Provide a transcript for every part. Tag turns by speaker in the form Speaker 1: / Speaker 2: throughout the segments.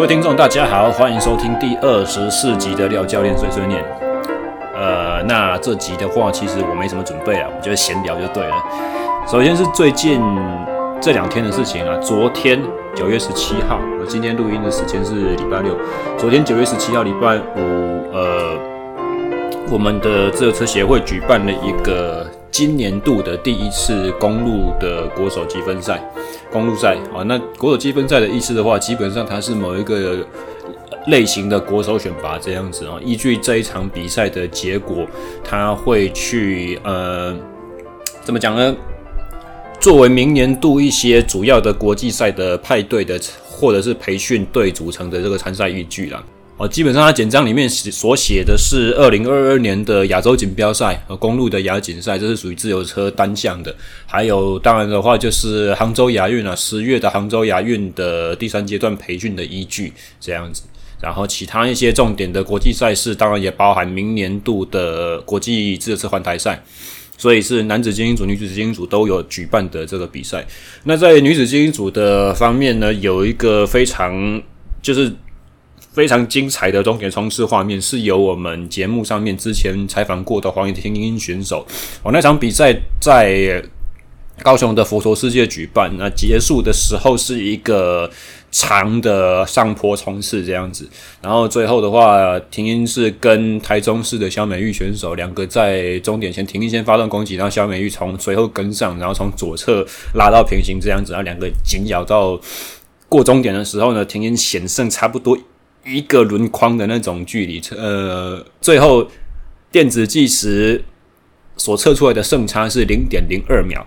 Speaker 1: 各位听众，大家好，欢迎收听第二十四集的廖教练碎碎念。呃，那这集的话，其实我没什么准备啊，我觉得闲聊就对了。首先是最近这两天的事情啊，昨天九月十七号，我今天录音的时间是礼拜六，昨天九月十七号礼拜五，呃，我们的自由车协会举办了一个今年度的第一次公路的国手积分赛。公路赛啊，那国手积分赛的意思的话，基本上它是某一个类型的国手选拔这样子啊。依据这一场比赛的结果，他会去呃，怎么讲呢？作为明年度一些主要的国际赛的派对的或者是培训队组成的这个参赛依据啦。哦，基本上它简章里面所写的是二零二二年的亚洲锦标赛和公路的亚锦赛，这是属于自由车单项的。还有，当然的话就是杭州亚运啊，十月的杭州亚运的第三阶段培训的依据这样子。然后其他一些重点的国际赛事，当然也包含明年度的国际自由车环台赛，所以是男子精英组、女子精英组都有举办的这个比赛。那在女子精英组的方面呢，有一个非常就是。非常精彩的终点冲刺画面，是由我们节目上面之前采访过的黄婷英选手。哦，那场比赛在高雄的佛陀世界举办，那结束的时候是一个长的上坡冲刺这样子。然后最后的话，婷英是跟台中市的萧美玉选手两个在终点前，婷英先发动攻击，然后萧美玉从随后跟上，然后从左侧拉到平行这样子，然后两个紧咬到过终点的时候呢，婷英险胜差不多。一个轮框的那种距离，呃，最后电子计时所测出来的胜差是零点零二秒，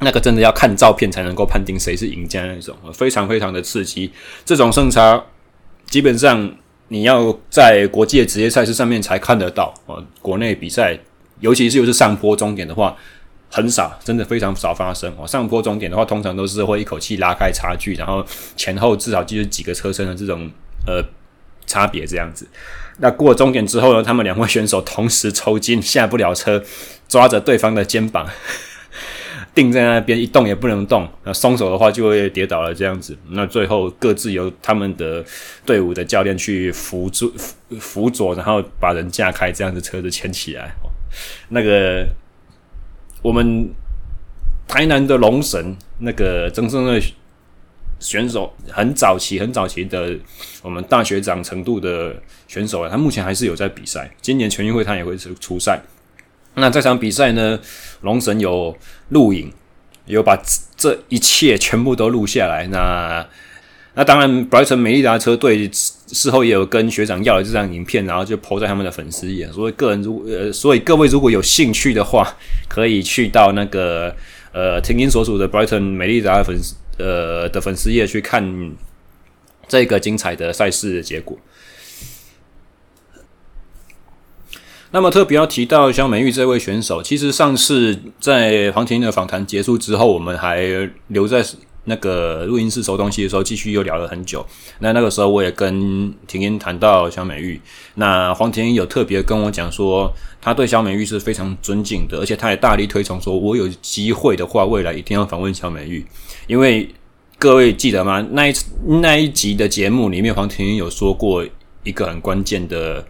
Speaker 1: 那个真的要看照片才能够判定谁是赢家那种，非常非常的刺激。这种胜差基本上你要在国际的职业赛事上面才看得到啊，国内比赛，尤其是又是上坡终点的话，很少，真的非常少发生哦。上坡终点的话，通常都是会一口气拉开差距，然后前后至少就是几个车身的这种。呃，差别这样子。那过终点之后呢，他们两位选手同时抽筋，下不了车，抓着对方的肩膀，定在那边一动也不能动。那松手的话就会跌倒了这样子。那最后各自由他们的队伍的教练去扶住、扶左，然后把人架开，这样子车子牵起来。那个我们台南的龙神，那个曾正瑞。选手很早期、很早期的我们大学长程度的选手啊，他目前还是有在比赛。今年全运会他也会出出赛。那这场比赛呢，龙神有录影，有把这一切全部都录下来。那那当然，Brighton 美利达车队事后也有跟学长要了这张影片，然后就 po 在他们的粉丝页。所以个人如呃，所以各位如果有兴趣的话，可以去到那个呃，婷英所属的 Brighton 美丽达的粉丝。呃的粉丝页去看这个精彩的赛事的结果。那么特别要提到像美玉这位选手，其实上次在黄婷的访谈结束之后，我们还留在那个录音室收东西的时候，继续又聊了很久。那那个时候我也跟婷英谈到小美玉，那黄婷有特别跟我讲说，他对小美玉是非常尊敬的，而且他也大力推崇说，我有机会的话，未来一定要访问小美玉。因为各位记得吗？那一那一集的节目里面，黄婷有说过一个很关键的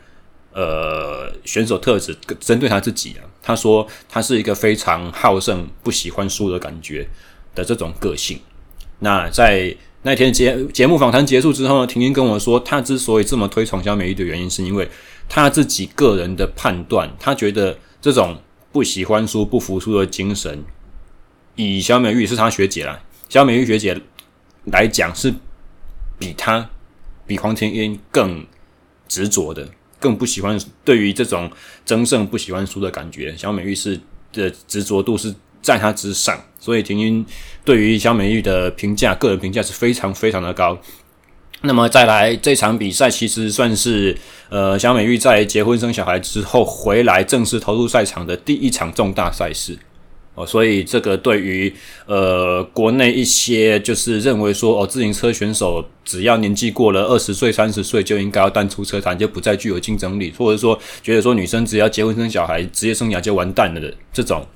Speaker 1: 呃选手特质，针对他自己啊，他说他是一个非常好胜、不喜欢输的感觉的这种个性。那在那天节节目访谈结束之后呢，婷婷跟我说，他之所以这么推崇小美玉的原因，是因为他自己个人的判断，他觉得这种不喜欢输、不服输的精神，以小美玉是他学姐啦。小美玉学姐来讲是比她比黄婷英更执着的，更不喜欢对于这种争胜不喜欢输的感觉。小美玉是的执着度是在她之上，所以婷英对于小美玉的评价，个人评价是非常非常的高。那么再来这场比赛，其实算是呃小美玉在结婚生小孩之后回来正式投入赛场的第一场重大赛事。哦，所以这个对于呃国内一些就是认为说哦，自行车选手只要年纪过了二十岁、三十岁就应该要淡出车坛，就不再具有竞争力，或者说觉得说女生只要结婚生小孩，职业生涯就完蛋了的这种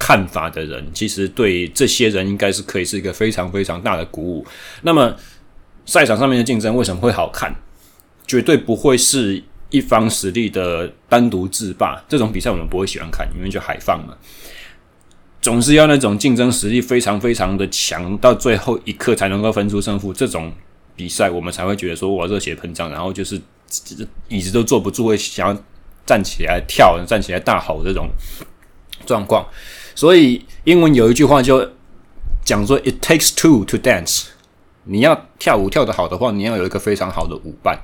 Speaker 1: 看法的人，其实对这些人应该是可以是一个非常非常大的鼓舞。那么赛场上面的竞争为什么会好看？绝对不会是一方实力的单独制霸，这种比赛我们不会喜欢看，因为就海放嘛。总是要那种竞争实力非常非常的强，到最后一刻才能够分出胜负。这种比赛我们才会觉得说哇热血膨胀，然后就是椅子都坐不住，会想要站起来跳、站起来大吼这种状况。所以英文有一句话就讲说：“It takes two to dance。”你要跳舞跳得好的话，你要有一个非常好的舞伴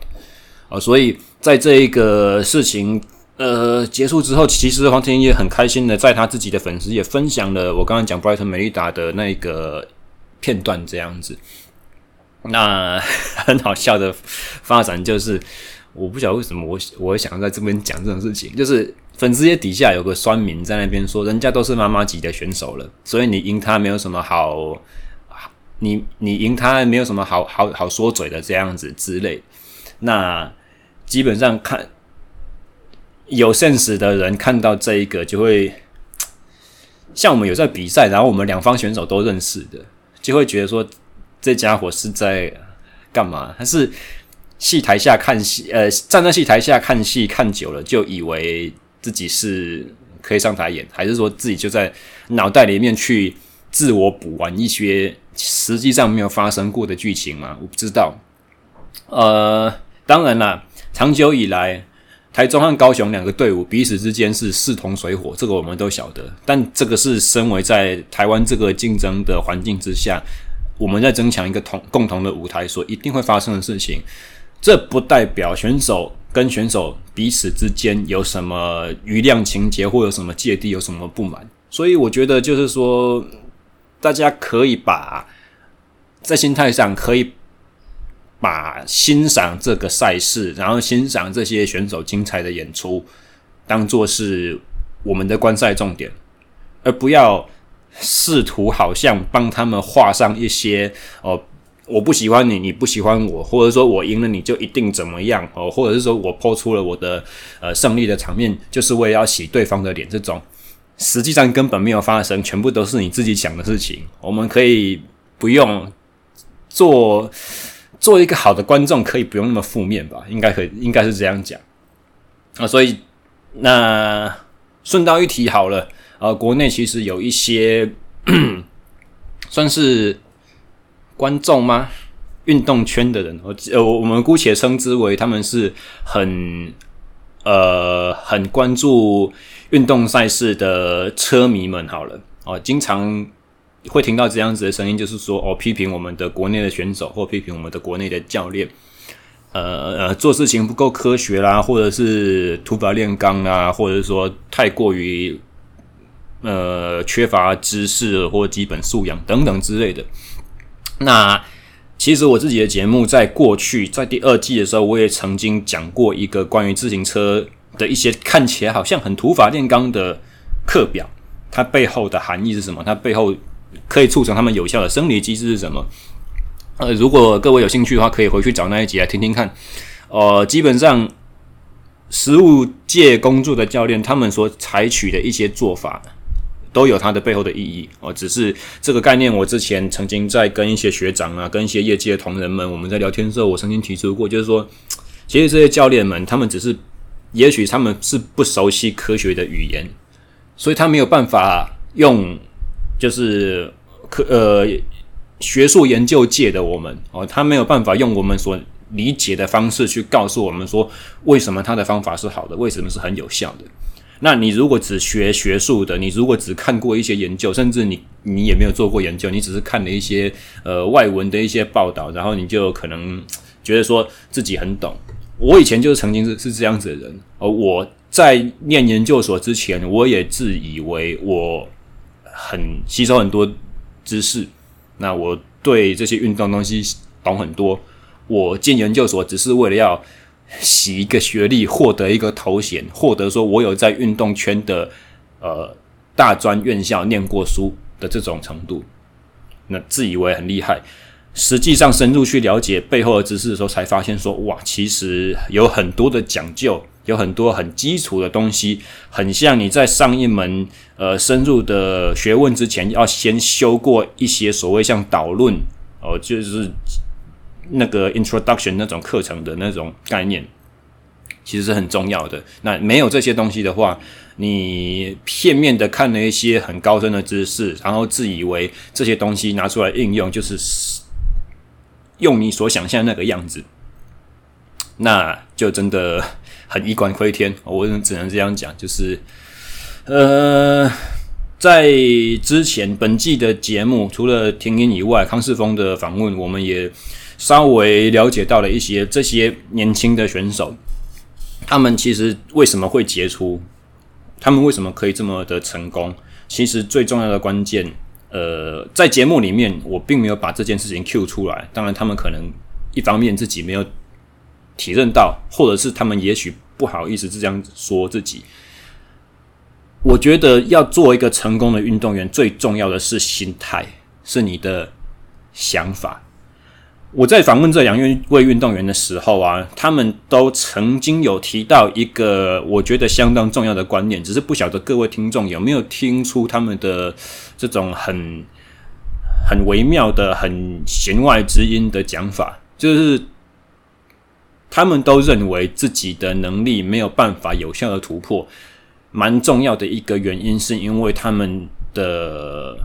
Speaker 1: 啊。所以在这一个事情。呃，结束之后，其实黄天也很开心的，在他自己的粉丝也分享了我刚刚讲 Brighton 美丽达的那个片段，这样子。那 很好笑的发展就是，我不晓得为什么我我想要在这边讲这种事情，就是粉丝页底下有个酸民在那边说，人家都是妈妈级的选手了，所以你赢他没有什么好，你你赢他没有什么好好好说嘴的这样子之类。那基本上看。有现实的人看到这一个，就会像我们有在比赛，然后我们两方选手都认识的，就会觉得说这家伙是在干嘛？他是戏台下看戏，呃，站在戏台下看戏看久了，就以为自己是可以上台演，还是说自己就在脑袋里面去自我补完一些实际上没有发生过的剧情吗？我不知道。呃，当然啦，长久以来。台中和高雄两个队伍彼此之间是势同水火，这个我们都晓得。但这个是身为在台湾这个竞争的环境之下，我们在争抢一个同共同的舞台所一定会发生的事情。这不代表选手跟选手彼此之间有什么余量情节或有什么芥蒂，有什么不满。所以我觉得就是说，大家可以把在心态上可以。把欣赏这个赛事，然后欣赏这些选手精彩的演出，当做是我们的观赛重点，而不要试图好像帮他们画上一些哦，我不喜欢你，你不喜欢我，或者说我赢了你就一定怎么样哦，或者是说我抛出了我的呃胜利的场面，就是为了要洗对方的脸，这种实际上根本没有发生，全部都是你自己想的事情。我们可以不用做。做一个好的观众，可以不用那么负面吧？应该可以，应该是这样讲啊。所以那顺道一提好了，呃，国内其实有一些 算是观众吗？运动圈的人，我呃，我们姑且称之为他们是很呃很关注运动赛事的车迷们好了哦，经常。会听到这样子的声音，就是说哦，批评我们的国内的选手，或批评我们的国内的教练，呃呃，做事情不够科学啦，或者是土法炼钢啦，或者是说太过于呃缺乏知识或基本素养等等之类的。那其实我自己的节目在过去在第二季的时候，我也曾经讲过一个关于自行车的一些看起来好像很土法炼钢的课表，它背后的含义是什么？它背后。可以促成他们有效的生理机制是什么？呃，如果各位有兴趣的话，可以回去找那一集来听听看。呃，基本上，实务界工作的教练，他们所采取的一些做法，都有它的背后的意义。哦、只是这个概念，我之前曾经在跟一些学长啊，跟一些业界的同仁们，我们在聊天的时候，我曾经提出过，就是说，其实这些教练们，他们只是，也许他们是不熟悉科学的语言，所以他没有办法用。就是科呃学术研究界的我们哦，他没有办法用我们所理解的方式去告诉我们说，为什么他的方法是好的，为什么是很有效的。那你如果只学学术的，你如果只看过一些研究，甚至你你也没有做过研究，你只是看了一些呃外文的一些报道，然后你就可能觉得说自己很懂。我以前就是曾经是是这样子的人，而我在念研究所之前，我也自以为我。很吸收很多知识，那我对这些运动东西懂很多。我进研究所只是为了要洗一个学历，获得一个头衔，获得说我有在运动圈的呃大专院校念过书的这种程度，那自以为很厉害。实际上深入去了解背后的知识的时候，才发现说哇，其实有很多的讲究。有很多很基础的东西，很像你在上一门呃深入的学问之前，要先修过一些所谓像导论哦，就是那个 introduction 那种课程的那种概念，其实是很重要的。那没有这些东西的话，你片面的看了一些很高深的知识，然后自以为这些东西拿出来应用，就是用你所想象那个样子，那就真的很一官亏天。我只能这样讲，就是呃。在之前本季的节目，除了婷音以外，康世峰的访问，我们也稍微了解到了一些这些年轻的选手，他们其实为什么会杰出，他们为什么可以这么的成功？其实最重要的关键，呃，在节目里面我并没有把这件事情 Q 出来。当然，他们可能一方面自己没有体认到，或者是他们也许不好意思这样说自己。我觉得要做一个成功的运动员，最重要的是心态，是你的想法。我在访问这两位运动员的时候啊，他们都曾经有提到一个我觉得相当重要的观念，只是不晓得各位听众有没有听出他们的这种很很微妙的、很弦外之音的讲法，就是他们都认为自己的能力没有办法有效的突破。蛮重要的一个原因，是因为他们的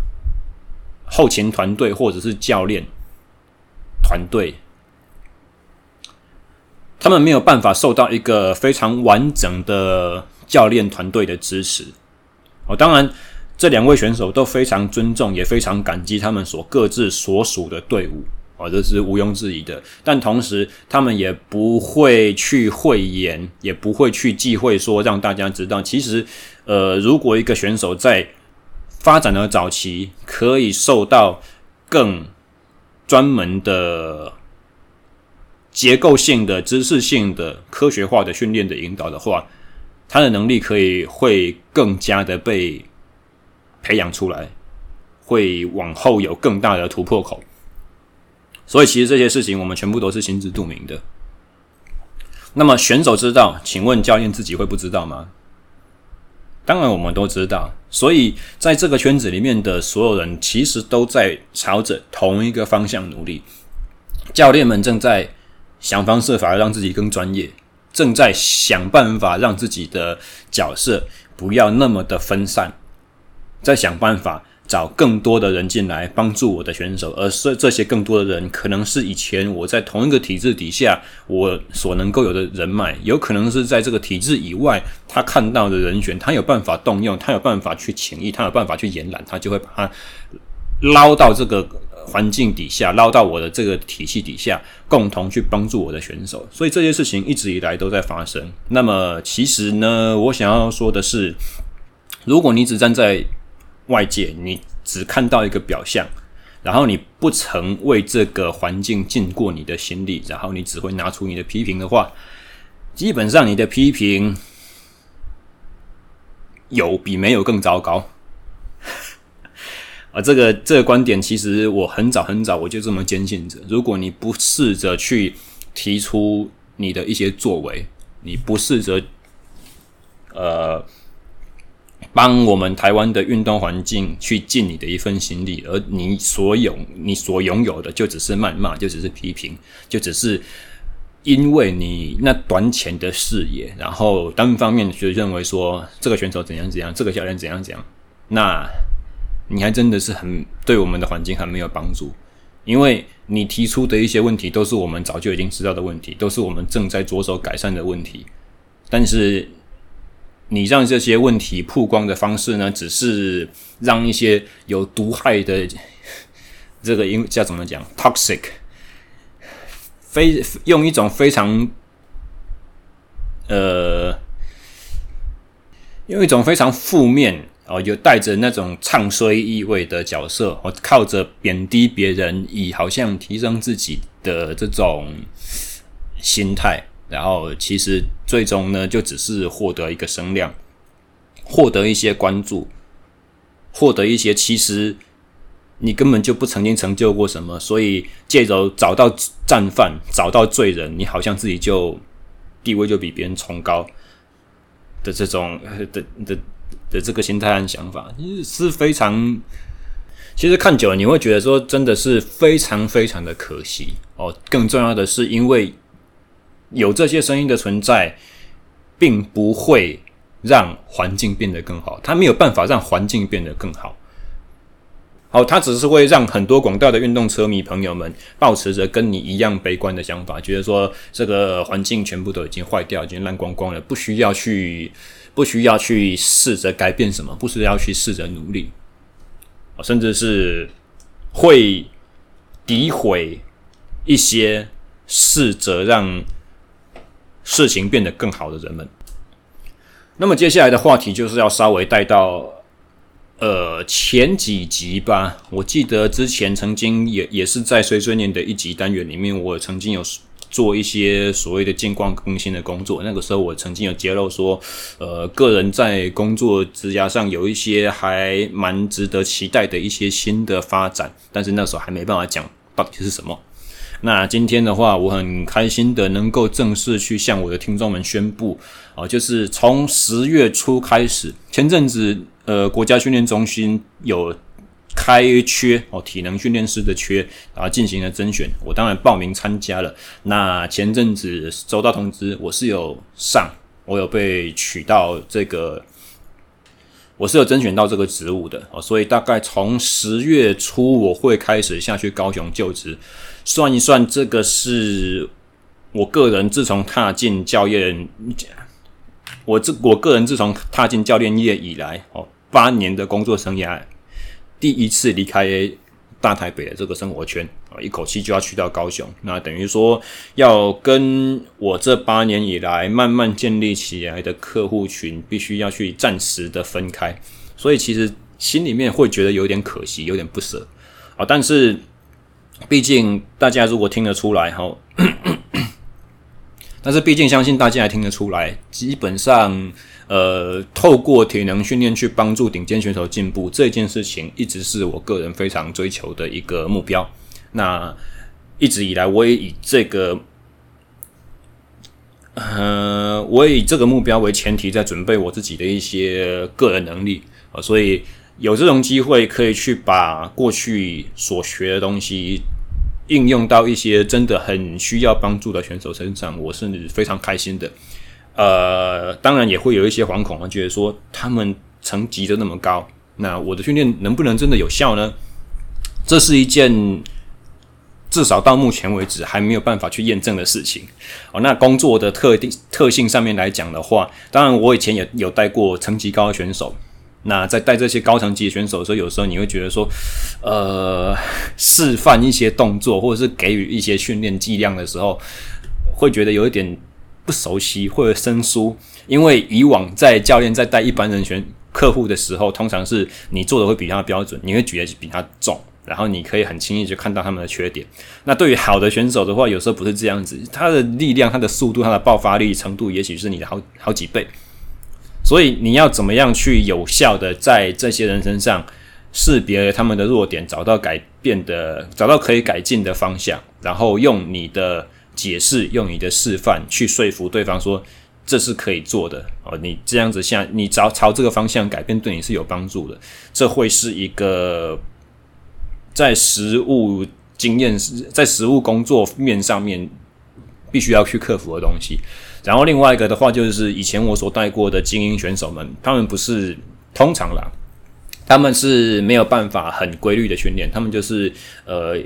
Speaker 1: 后勤团队或者是教练团队，他们没有办法受到一个非常完整的教练团队的支持。哦，当然，这两位选手都非常尊重，也非常感激他们所各自所属的队伍。哦，这是毋庸置疑的。但同时，他们也不会去讳言，也不会去忌讳说让大家知道，其实，呃，如果一个选手在发展的早期可以受到更专门的结构性的、知识性的、科学化的训练的引导的话，他的能力可以会更加的被培养出来，会往后有更大的突破口。所以，其实这些事情我们全部都是心知肚明的。那么选手知道，请问教练自己会不知道吗？当然，我们都知道。所以，在这个圈子里面的所有人，其实都在朝着同一个方向努力。教练们正在想方设法让自己更专业，正在想办法让自己的角色不要那么的分散，在想办法。找更多的人进来帮助我的选手，而是这些更多的人可能是以前我在同一个体制底下我所能够有的人脉，有可能是在这个体制以外他看到的人选，他有办法动用，他有办法去请益，他有办法去延揽，他就会把他捞到这个环境底下，捞到我的这个体系底下，共同去帮助我的选手。所以这些事情一直以来都在发生。那么其实呢，我想要说的是，如果你只站在外界，你只看到一个表象，然后你不曾为这个环境尽过你的心力，然后你只会拿出你的批评的话，基本上你的批评有比没有更糟糕。啊，这个这个观点其实我很早很早我就这么坚信着：如果你不试着去提出你的一些作为，你不试着，呃。帮我们台湾的运动环境去尽你的一份心力，而你所有你所拥有的就只是谩骂，就只是批评，就只是因为你那短浅的视野，然后单方面就认为说这个选手怎样怎样，这个教练怎样怎样，那你还真的是很对我们的环境很没有帮助，因为你提出的一些问题都是我们早就已经知道的问题，都是我们正在着手改善的问题，但是。你让这些问题曝光的方式呢，只是让一些有毒害的这个英叫怎么讲，toxic，非用一种非常呃，用一种非常负面哦，有带着那种唱衰意味的角色，哦，靠着贬低别人，以好像提升自己的这种心态。然后，其实最终呢，就只是获得一个声量，获得一些关注，获得一些其实你根本就不曾经成就过什么，所以借着找到战犯，找到罪人，你好像自己就地位就比别人崇高的这种的的的，这个心态和想法，是非常。其实看久了，你会觉得说真的是非常非常的可惜哦。更重要的是，因为有这些声音的存在，并不会让环境变得更好，它没有办法让环境变得更好。好，它只是会让很多广大的运动车迷朋友们保持着跟你一样悲观的想法，觉得说这个环境全部都已经坏掉，已经烂光光了，不需要去，不需要去试着改变什么，不需要去试着努力。甚至是会诋毁一些试着让事情变得更好的人们。那么接下来的话题就是要稍微带到呃前几集吧。我记得之前曾经也也是在碎碎念的一集单元里面，我曾经有。做一些所谓的近况更新的工作。那个时候，我曾经有揭露说，呃，个人在工作职涯上有一些还蛮值得期待的一些新的发展，但是那时候还没办法讲到底是什么。那今天的话，我很开心的能够正式去向我的听众们宣布，啊、就是从十月初开始，前阵子，呃，国家训练中心有。开缺哦，体能训练师的缺，然后进行了甄选，我当然报名参加了。那前阵子收到通知，我是有上，我有被取到这个，我是有甄选到这个职务的哦。所以大概从十月初我会开始下去高雄就职。算一算，这个是我个人自从踏进教练，我这我个人自从踏进教练业以来哦，八年的工作生涯。第一次离开大台北的这个生活圈啊，一口气就要去到高雄，那等于说要跟我这八年以来慢慢建立起来的客户群，必须要去暂时的分开，所以其实心里面会觉得有点可惜，有点不舍啊。但是毕竟大家如果听得出来哈，但是毕竟相信大家也听得出来，基本上。呃，透过体能训练去帮助顶尖选手进步这件事情，一直是我个人非常追求的一个目标。那一直以来，我也以这个，呃，我也以这个目标为前提，在准备我自己的一些个人能力啊，所以有这种机会可以去把过去所学的东西应用到一些真的很需要帮助的选手身上，我是非常开心的。呃，当然也会有一些惶恐啊，觉得说他们层级都那么高，那我的训练能不能真的有效呢？这是一件至少到目前为止还没有办法去验证的事情。哦，那工作的特定特性上面来讲的话，当然我以前也有带过层级高的选手，那在带这些高层级选手的时候，有时候你会觉得说，呃，示范一些动作或者是给予一些训练剂量的时候，会觉得有一点。不熟悉或者生疏，因为以往在教练在带一般人选客户的时候，通常是你做的会比他标准，你会举得比他重，然后你可以很轻易就看到他们的缺点。那对于好的选手的话，有时候不是这样子，他的力量、他的速度、他的爆发力程度，也许是你的好好几倍。所以你要怎么样去有效的在这些人身上识别他们的弱点，找到改变的、找到可以改进的方向，然后用你的。解释，用你的示范去说服对方说，这是可以做的哦。你这样子像你朝朝这个方向改变，对你是有帮助的。这会是一个在实务经验、在实务工作面上面必须要去克服的东西。然后另外一个的话，就是以前我所带过的精英选手们，他们不是通常啦，他们是没有办法很规律的训练，他们就是呃。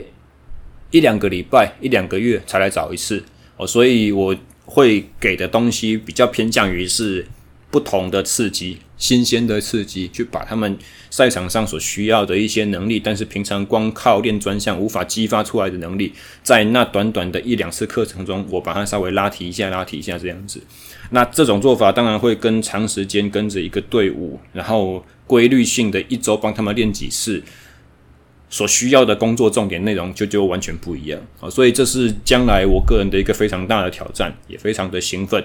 Speaker 1: 一两个礼拜、一两个月才来找一次哦，所以我会给的东西比较偏向于是不同的刺激、新鲜的刺激，去把他们赛场上所需要的一些能力，但是平常光靠练专项无法激发出来的能力，在那短短的一两次课程中，我把它稍微拉提一下、拉提一下这样子。那这种做法当然会跟长时间跟着一个队伍，然后规律性的一周帮他们练几次。所需要的工作重点内容就就完全不一样啊，所以这是将来我个人的一个非常大的挑战，也非常的兴奋。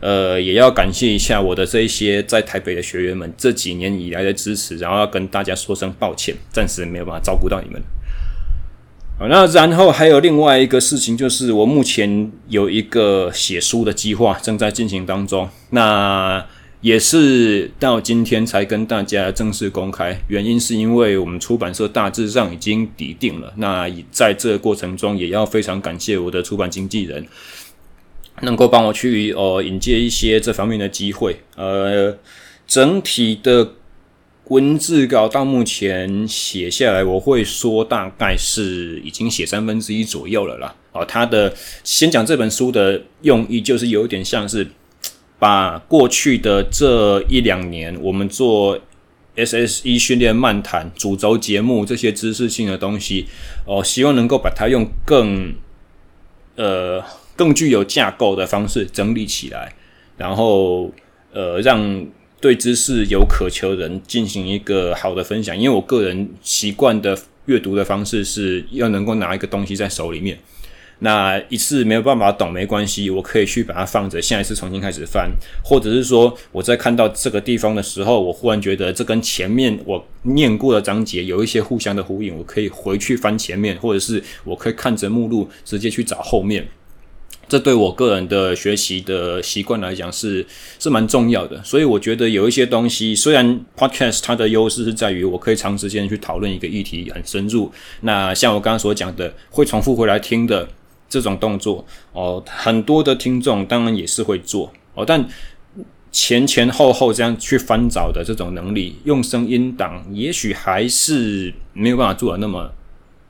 Speaker 1: 呃，也要感谢一下我的这一些在台北的学员们这几年以来的支持，然后要跟大家说声抱歉，暂时没有办法照顾到你们。好，那然后还有另外一个事情，就是我目前有一个写书的计划正在进行当中。那也是到今天才跟大家正式公开，原因是因为我们出版社大致上已经底定了。那在这个过程中，也要非常感谢我的出版经纪人，能够帮我去呃引荐一些这方面的机会。呃，整体的文字稿到目前写下来，我会说大概是已经写三分之一左右了啦。哦，他的先讲这本书的用意，就是有点像是。把过去的这一两年，我们做 SSE 训练漫谈主轴节目这些知识性的东西，哦，希望能够把它用更呃更具有架构的方式整理起来，然后呃让对知识有渴求人进行一个好的分享。因为我个人习惯的阅读的方式是要能够拿一个东西在手里面。那一次没有办法懂没关系，我可以去把它放着，下一次重新开始翻，或者是说我在看到这个地方的时候，我忽然觉得这跟前面我念过的章节有一些互相的呼应，我可以回去翻前面，或者是我可以看着目录直接去找后面。这对我个人的学习的习惯来讲是是蛮重要的，所以我觉得有一些东西，虽然 Podcast 它的优势是在于我可以长时间去讨论一个议题很深入，那像我刚刚所讲的，会重复回来听的。这种动作哦，很多的听众当然也是会做哦，但前前后后这样去翻找的这种能力，用声音档也许还是没有办法做的那么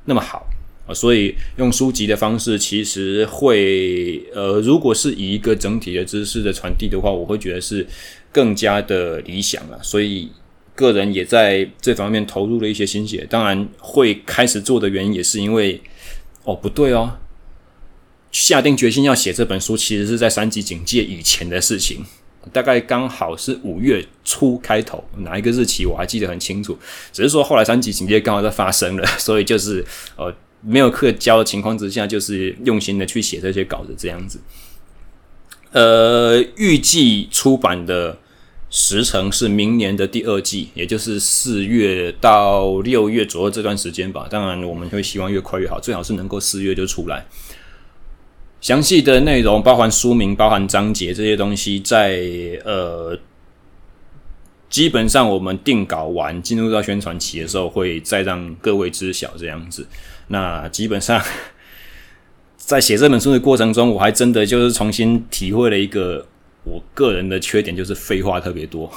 Speaker 1: 那么好所以用书籍的方式其实会呃，如果是以一个整体的知识的传递的话，我会觉得是更加的理想了。所以个人也在这方面投入了一些心血，当然会开始做的原因也是因为哦，不对哦。下定决心要写这本书，其实是在三级警戒以前的事情，大概刚好是五月初开头，哪一个日期我还记得很清楚。只是说后来三级警戒刚好在发生了，所以就是呃没有课教的情况之下，就是用心的去写这些稿子这样子。呃，预计出版的时程是明年的第二季，也就是四月到六月左右这段时间吧。当然我们会希望越快越好，最好是能够四月就出来。详细的内容，包含书名、包含章节这些东西在，在呃，基本上我们定稿完，进入到宣传期的时候，会再让各位知晓这样子。那基本上，在写这本书的过程中，我还真的就是重新体会了一个我个人的缺点，就是废话特别多。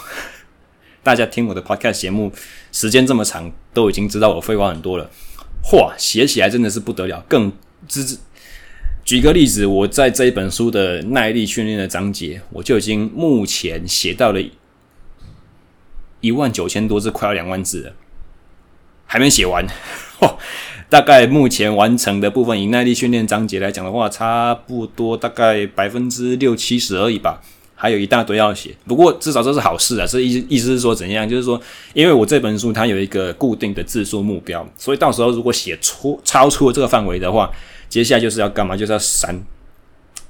Speaker 1: 大家听我的 podcast 节目时间这么长，都已经知道我废话很多了。嚯，写起来真的是不得了，更之。举个例子，我在这一本书的耐力训练的章节，我就已经目前写到了一万九千多字，快要两万字了，还没写完。嚯大概目前完成的部分，以耐力训练章节来讲的话，差不多大概百分之六七十而已吧，还有一大堆要写。不过至少这是好事啊，这意意思是说怎样？就是说，因为我这本书它有一个固定的字数目标，所以到时候如果写出超出了这个范围的话，接下来就是要干嘛？就是要删。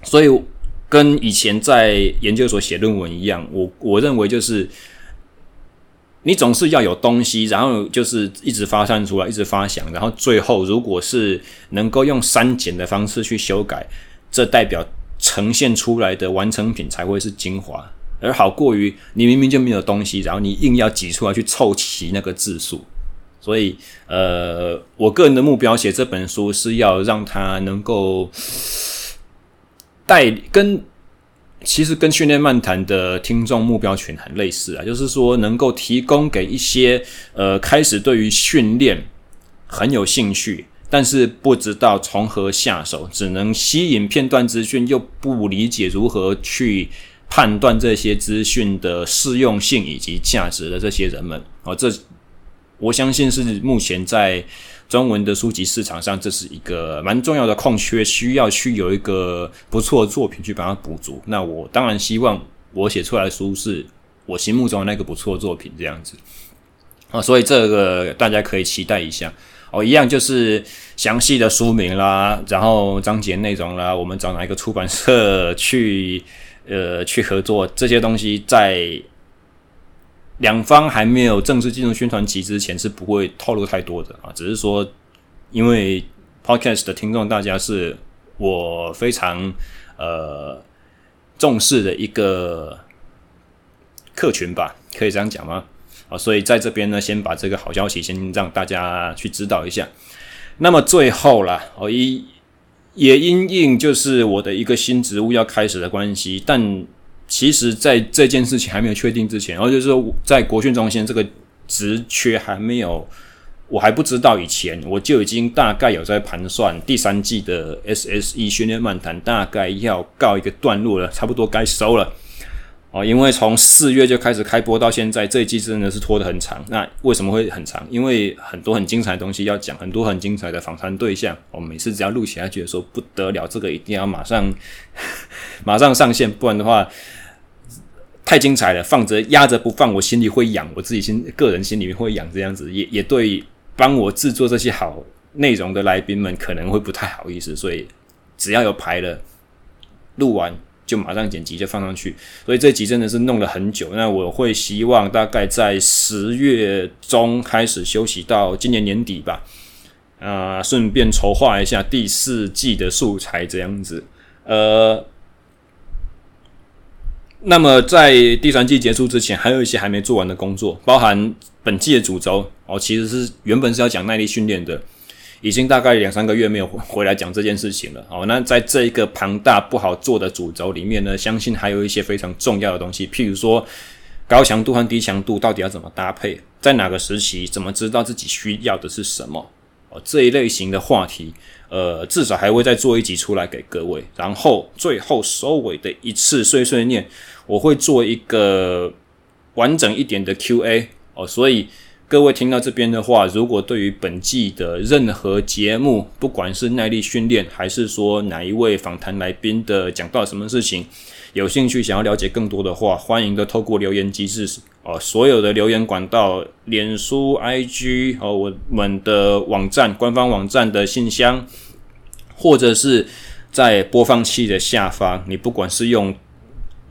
Speaker 1: 所以跟以前在研究所写论文一样，我我认为就是你总是要有东西，然后就是一直发散出来，一直发想，然后最后如果是能够用删减的方式去修改，这代表呈现出来的完成品才会是精华，而好过于你明明就没有东西，然后你硬要挤出来去凑齐那个字数。所以，呃，我个人的目标写这本书是要让它能够带跟其实跟训练漫谈的听众目标群很类似啊，就是说能够提供给一些呃开始对于训练很有兴趣，但是不知道从何下手，只能吸引片段资讯，又不理解如何去判断这些资讯的适用性以及价值的这些人们哦，这。我相信是目前在中文的书籍市场上，这是一个蛮重要的空缺，需要去有一个不错的作品去把它补足。那我当然希望我写出来的书是我心目中的那个不错的作品，这样子啊，所以这个大家可以期待一下哦。一样就是详细的书名啦，然后章节内容啦，我们找哪一个出版社去呃去合作这些东西在。两方还没有正式进入宣传期之前，是不会透露太多的啊。只是说，因为 Podcast 的听众大家是我非常呃重视的一个客群吧，可以这样讲吗？啊，所以在这边呢，先把这个好消息先让大家去知道一下。那么最后啦，哦，一也因应就是我的一个新职务要开始的关系，但其实在这件事情还没有确定之前，然后就是说在国训中心这个职缺还没有，我还不知道以前，我就已经大概有在盘算第三季的 SSE 训练漫谈大概要告一个段落了，差不多该收了。哦，因为从四月就开始开播到现在，这一季真的是拖得很长。那为什么会很长？因为很多很精彩的东西要讲，很多很精彩的访谈对象。我每次只要录起来，觉得说不得了，这个一定要马上 马上上线，不然的话太精彩了，放着压着不放，我心里会痒，我自己心个人心里面会痒，这样子也也对帮我制作这些好内容的来宾们可能会不太好意思，所以只要有排了，录完。就马上剪辑就放上去，所以这集真的是弄了很久。那我会希望大概在十月中开始休息到今年年底吧，啊、顺便筹划一下第四季的素材这样子。呃，那么在第三季结束之前，还有一些还没做完的工作，包含本季的主轴哦，其实是原本是要讲耐力训练的。已经大概两三个月没有回来讲这件事情了。好，那在这一个庞大不好做的主轴里面呢，相信还有一些非常重要的东西，譬如说高强度和低强度到底要怎么搭配，在哪个时期，怎么知道自己需要的是什么？哦，这一类型的话题，呃，至少还会再做一集出来给各位。然后最后收尾的一次碎碎念，我会做一个完整一点的 Q&A 哦，所以。各位听到这边的话，如果对于本季的任何节目，不管是耐力训练，还是说哪一位访谈来宾的讲到什么事情，有兴趣想要了解更多的话，欢迎的透过留言机制哦，所有的留言管道，脸书、IG 哦，我们的网站、官方网站的信箱，或者是在播放器的下方，你不管是用。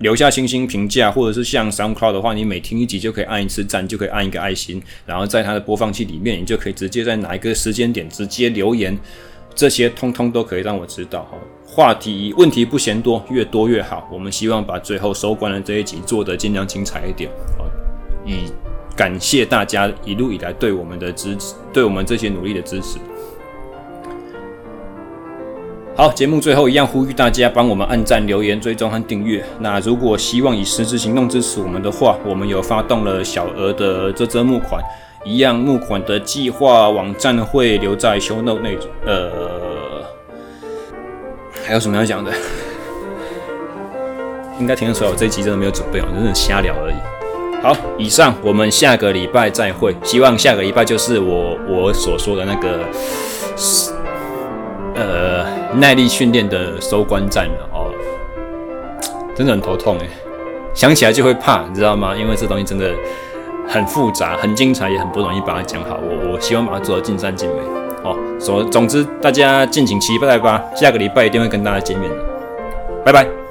Speaker 1: 留下星星评价，或者是像 SoundCloud 的话，你每听一集就可以按一次赞，就可以按一个爱心，然后在它的播放器里面，你就可以直接在哪一个时间点直接留言，这些通通都可以让我知道哈。话题问题不嫌多，越多越好。我们希望把最后收官的这一集做得尽量精彩一点，好，以感谢大家一路以来对我们的支持，对我们这些努力的支持。好，节目最后一样呼吁大家帮我们按赞、留言、追踪和订阅。那如果希望以实质行动支持我们的话，我们有发动了小额的这则募款，一样募款的计划网站会留在 show note 内。呃，还有什么要讲的？应该听得出来，我这一集真的没有准备，我真的瞎聊而已。好，以上我们下个礼拜再会。希望下个礼拜就是我我所说的那个，呃。耐力训练的收官战哦，真的很头痛诶，想起来就会怕，你知道吗？因为这东西真的很复杂、很精彩，也很不容易把它讲好。我我希望把它做到尽善尽美哦。总总之，大家敬请期待吧，下个礼拜一定会跟大家见面的，拜拜。